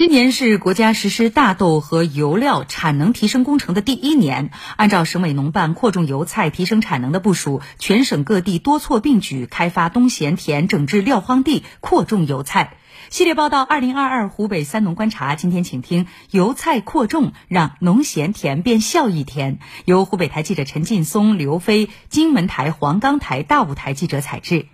今年是国家实施大豆和油料产能提升工程的第一年。按照省委农办扩种油菜提升产能的部署，全省各地多措并举开发东闲田、整治撂荒地、扩种油菜。系列报道：二零二二湖北三农观察。今天请听油菜扩种，让农闲田变效益田。由湖北台记者陈劲松、刘飞、荆门台、黄冈台、大舞台记者采制。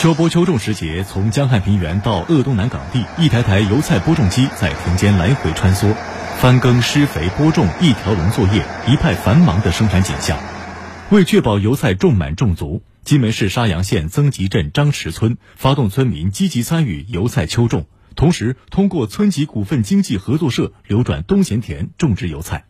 秋播秋种时节，从江汉平原到鄂东南港地，一台台油菜播种机在田间来回穿梭，翻耕、施肥、播种一条龙作业，一派繁忙的生产景象。为确保油菜种满种足，荆门市沙洋县曾集镇张池村发动村民积极参与油菜秋种，同时通过村级股份经济合作社流转东闲田种植油菜。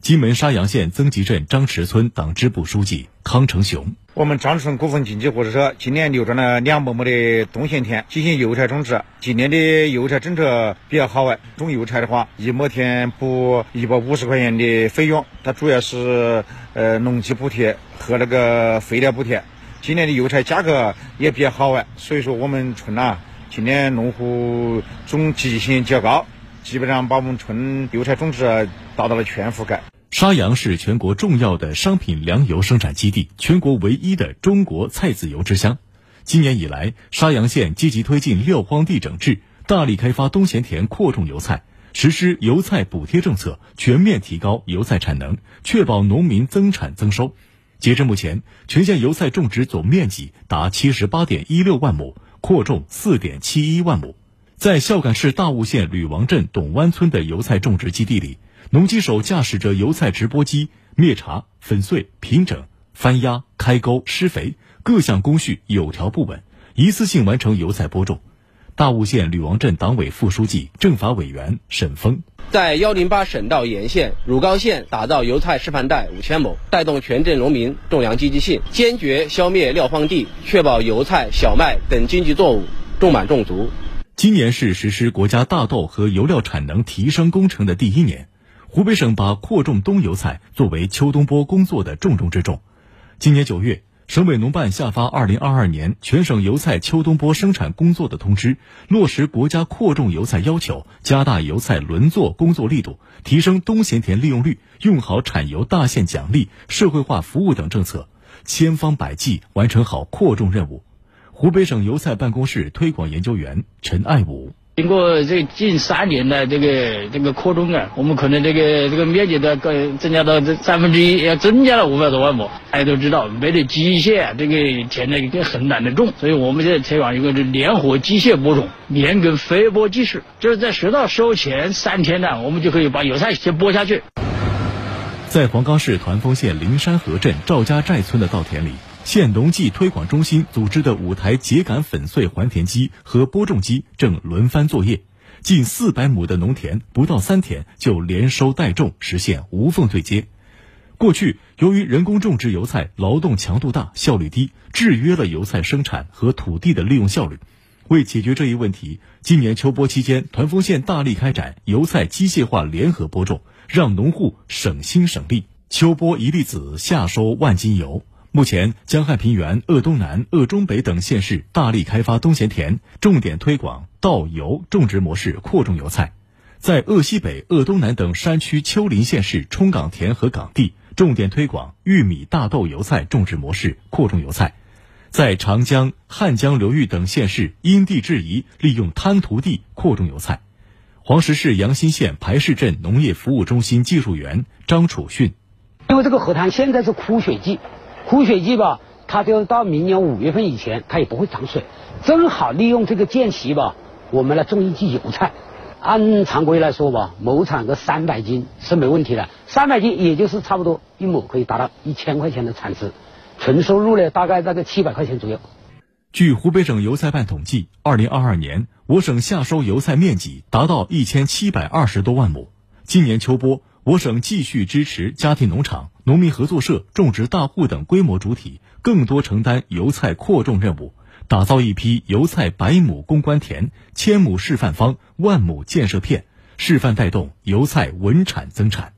荆门沙洋县曾集镇张池村党支部书记康成雄：我们张村股份经济合作社今年流转了两百亩的东闲田进行油菜种植。今年的油菜政策比较好哎，种油菜的话，一亩田补一百五十块钱的费用，它主要是呃农机补贴和那个肥料补贴。今年的油菜价格也比较好哎，所以说我们村呐，今年农户种积极性较高。基本上把我们村油菜种植达到了全覆盖。沙洋是全国重要的商品粮油生产基地，全国唯一的中国菜籽油之乡。今年以来，沙洋县积极推进撂荒地整治，大力开发东闲田扩种油菜，实施油菜补贴政策，全面提高油菜产能，确保农民增产增收。截至目前，全县油菜种植总面积达七十八点一六万亩，扩种四点七一万亩。在孝感市大悟县吕王镇董湾村的油菜种植基地里，农机手驾驶着油菜直播机灭茬、粉碎、平整、翻压、开沟、施肥，各项工序有条不紊，一次性完成油菜播种。大悟县吕王镇党委副书记、政法委员沈峰在幺零八省道沿线乳膏县打造油菜示范带五千亩，带动全镇农民种粮积极性，坚决消灭撂荒地，确保油菜、小麦等经济作物种满种足。今年是实施国家大豆和油料产能提升工程的第一年，湖北省把扩种冬油菜作为秋冬播工作的重中之重。今年九月，省委农办下发《二零二二年全省油菜秋冬播生产工作的通知》，落实国家扩种油菜要求，加大油菜轮作工作力度，提升冬闲田利用率，用好产油大县奖励、社会化服务等政策，千方百计完成好扩种任务。湖北省油菜办公室推广研究员陈爱武：经过这近三年的这个这个扩种啊，我们可能这个这个面积的增加到这三分之一，要增加了五百多万亩。大家都知道，没得机械，这个田呢也很难的种，所以我们现在推广一个是联合机械播种，连根飞播技术，就是在收稻收前三天呢，我们就可以把油菜先播下去。在黄冈市团风县灵山河镇赵家寨村的稻田里。县农技推广中心组织的五台秸秆粉碎还田机和播种机正轮番作业，近四百亩的农田不到三天就连收带种，实现无缝对接。过去由于人工种植油菜劳动强度大、效率低，制约了油菜生产和土地的利用效率。为解决这一问题，今年秋播期间，团风县大力开展油菜机械化联合播种，让农户省心省力。秋播一粒籽，夏收万斤油。目前，江汉平原、鄂东南、鄂中北等县市大力开发冬闲田，重点推广稻油种植模式扩种油菜；在鄂西北、鄂东南等山区丘陵县市冲岗田和岗地，重点推广玉米、大豆油菜种植模式扩种油菜；在长江、汉江流域等县市因地制宜利用滩涂地扩种油菜。黄石市阳新县排市镇农业服务中心技术员张楚训：因为这个河滩现在是枯水季。枯水季吧，它就到明年五月份以前，它也不会涨水，正好利用这个间隙吧，我们来种一季油菜。按常规来说吧，亩产个三百斤是没问题的，三百斤也就是差不多一亩可以达到一千块钱的产值，纯收入呢大概在个七百块钱左右。据湖北省油菜办统计，二零二二年我省夏收油菜面积达到一千七百二十多万亩，今年秋播。我省继续支持家庭农场、农民合作社、种植大户等规模主体更多承担油菜扩种任务，打造一批油菜百亩攻关田、千亩示范方、万亩建设片，示范带动油菜稳产增产。